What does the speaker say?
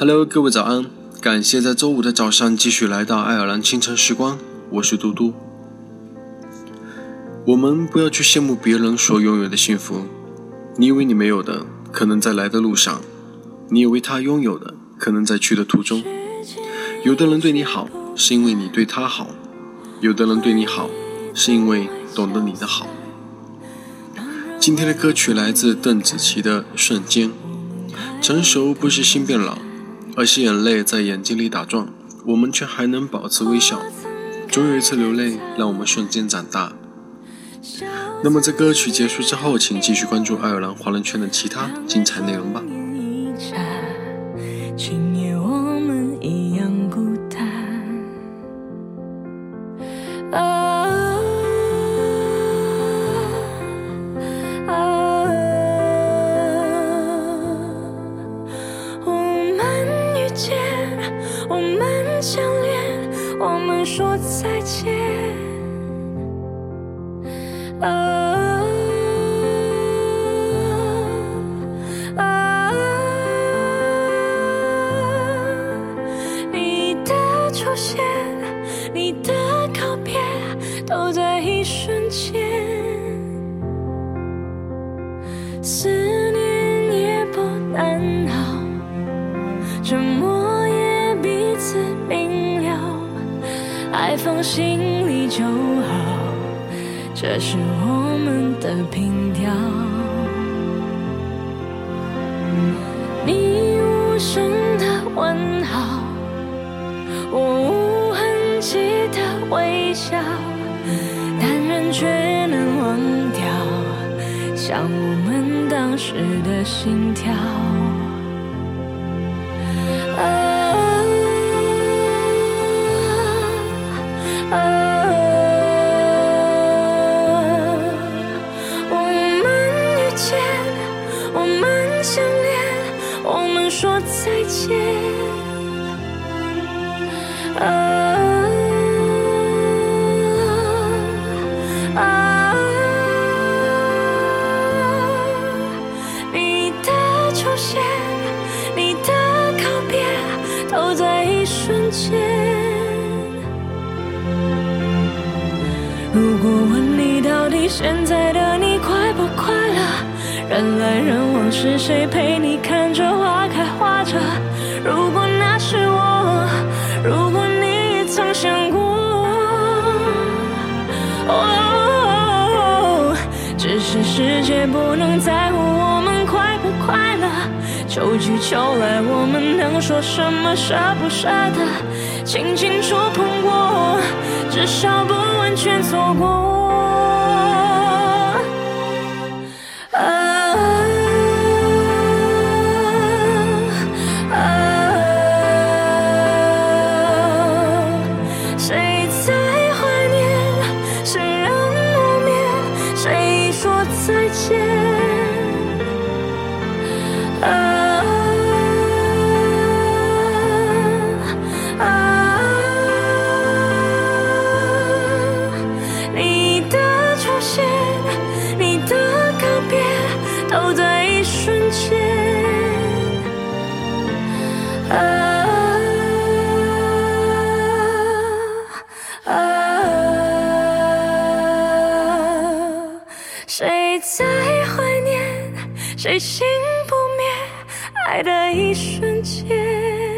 Hello，各位早安！感谢在周五的早上继续来到爱尔兰清晨时光，我是嘟嘟。我们不要去羡慕别人所拥有的幸福，你以为你没有的，可能在来的路上；你以为他拥有的，可能在去的途中。有的人对你好，是因为你对他好；有的人对你好，是因为懂得你的好。今天的歌曲来自邓紫棋的《瞬间》，成熟不是心变老。而是眼泪在眼睛里打转，我们却还能保持微笑。总有一次流泪，让我们瞬间长大。那么在歌曲结束之后，请继续关注爱尔兰华人圈的其他精彩内容吧。啊啊你的出现你的告别都在一瞬间。思念也不难熬沉默也彼此明了爱放心里就好。这是我们的凭调。你无声的问好，我无痕迹的微笑，但人却能忘掉，像我们当时的心跳。我们说再见。啊啊！你的出现，你的告别，都在一瞬间。如果问你到底现在的你快不快乐？人来人往，是谁陪你看着花开花着？如果那是我，如果你也曾想过，哦，只是世界不能在乎我们快不快乐。秋去秋来，我们能说什么舍不舍得？轻轻触碰过，至少不完全错过。线啊啊，你的出现，你的告别，都在一瞬间。谁心不灭？爱的一瞬间。